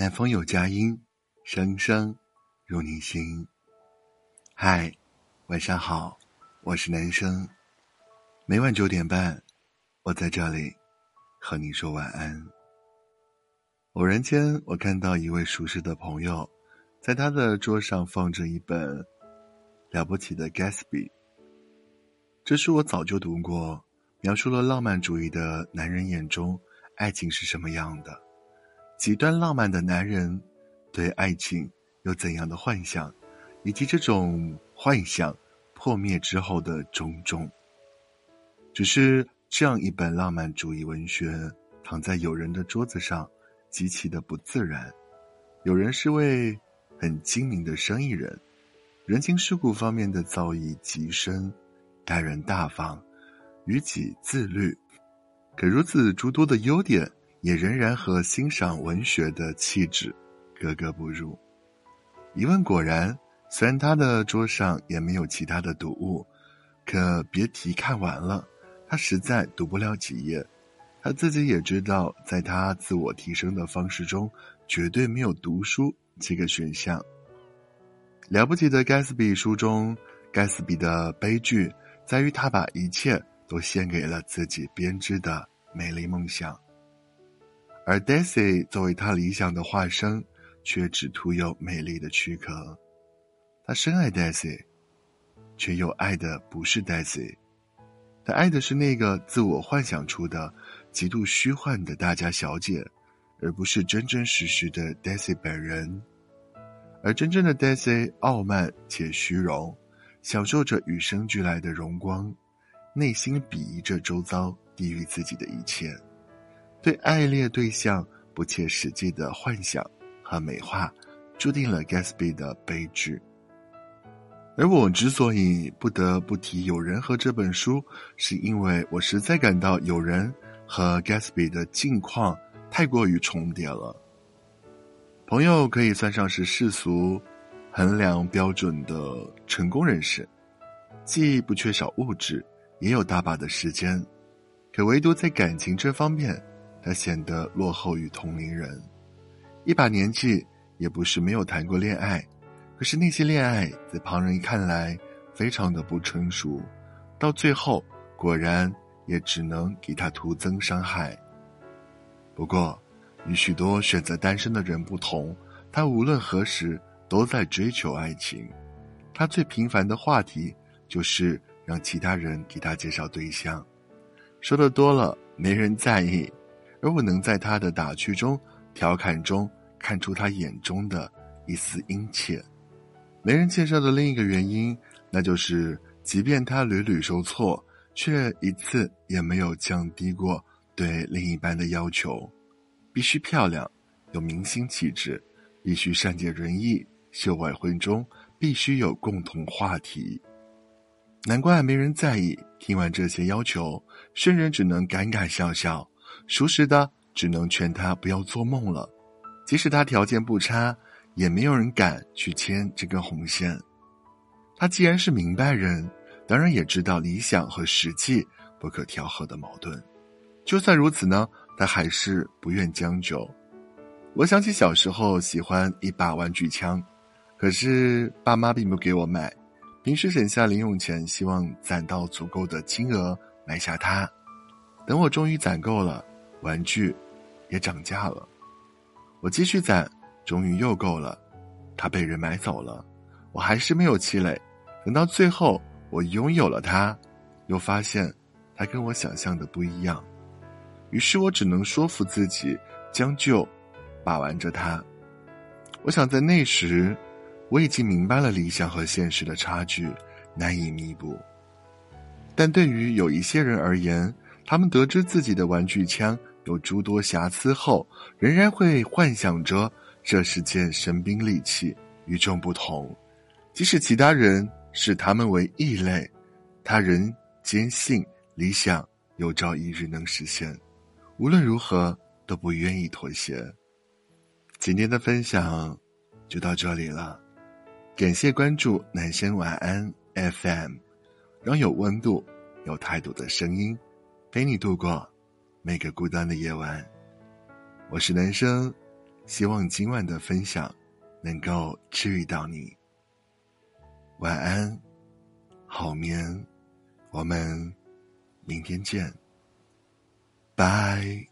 南风有佳音，声声入你心。嗨，晚上好，我是男生。每晚九点半，我在这里和你说晚安。偶然间，我看到一位熟识的朋友，在他的桌上放着一本《了不起的 Gatsby》。这书我早就读过，描述了浪漫主义的男人眼中爱情是什么样的，极端浪漫的男人对爱情有怎样的幻想。以及这种幻想破灭之后的种种，只是这样一本浪漫主义文学躺在友人的桌子上，极其的不自然。友人是位很精明的生意人，人情世故方面的造诣极深，待人大方，于己自律。可如此诸多的优点，也仍然和欣赏文学的气质格格不入。一问果然。虽然他的桌上也没有其他的读物，可别提看完了，他实在读不了几页。他自己也知道，在他自我提升的方式中，绝对没有读书这个选项。了不起的盖茨比书中，盖茨比的悲剧在于他把一切都献给了自己编织的美丽梦想，而 Daisy 作为他理想的化身，却只徒有美丽的躯壳。他深爱 Daisy，却又爱的不是 Daisy，他爱的是那个自我幻想出的极度虚幻的大家小姐，而不是真真实实的 Daisy 本人。而真正的 Daisy 傲慢且虚荣，享受着与生俱来的荣光，内心鄙夷着周遭低于自己的一切，对爱恋对象不切实际的幻想和美化，注定了 Gatsby 的悲剧。而我之所以不得不提《友人》和这本书，是因为我实在感到《友人》和 Gatsby 的境况太过于重叠了。朋友可以算上是世俗衡量标准的成功人士，既不缺少物质，也有大把的时间，可唯独在感情这方面，他显得落后于同龄人。一把年纪，也不是没有谈过恋爱。可是那些恋爱在旁人看来非常的不成熟，到最后果然也只能给他徒增伤害。不过，与许多选择单身的人不同，他无论何时都在追求爱情。他最频繁的话题就是让其他人给他介绍对象，说的多了没人在意，而我能在他的打趣中、调侃中看出他眼中的一丝殷切。没人介绍的另一个原因，那就是，即便他屡屡受挫，却一次也没有降低过对另一半的要求。必须漂亮，有明星气质，必须善解人意，秀外慧中，必须有共同话题。难怪没人在意。听完这些要求，圣人只能尴尬笑笑，熟识的只能劝他不要做梦了。即使他条件不差。也没有人敢去牵这根红线。他既然是明白人，当然也知道理想和实际不可调和的矛盾。就算如此呢，他还是不愿将就。我想起小时候喜欢一把玩具枪，可是爸妈并不给我买。平时省下零用钱，希望攒到足够的金额买下它。等我终于攒够了，玩具也涨价了。我继续攒。终于又够了，它被人买走了，我还是没有气馁。等到最后我拥有了它，又发现它跟我想象的不一样，于是我只能说服自己将就，把玩着它。我想在那时，我已经明白了理想和现实的差距难以弥补。但对于有一些人而言，他们得知自己的玩具枪有诸多瑕疵后，仍然会幻想着。这是件神兵利器，与众不同。即使其他人视他们为异类，他仍坚信理想有朝一日能实现。无论如何都不愿意妥协。今天的分享就到这里了，感谢关注男生晚安 FM，让有温度、有态度的声音陪你度过每个孤单的夜晚。我是男生。希望今晚的分享能够治愈到你。晚安，好眠，我们明天见，拜。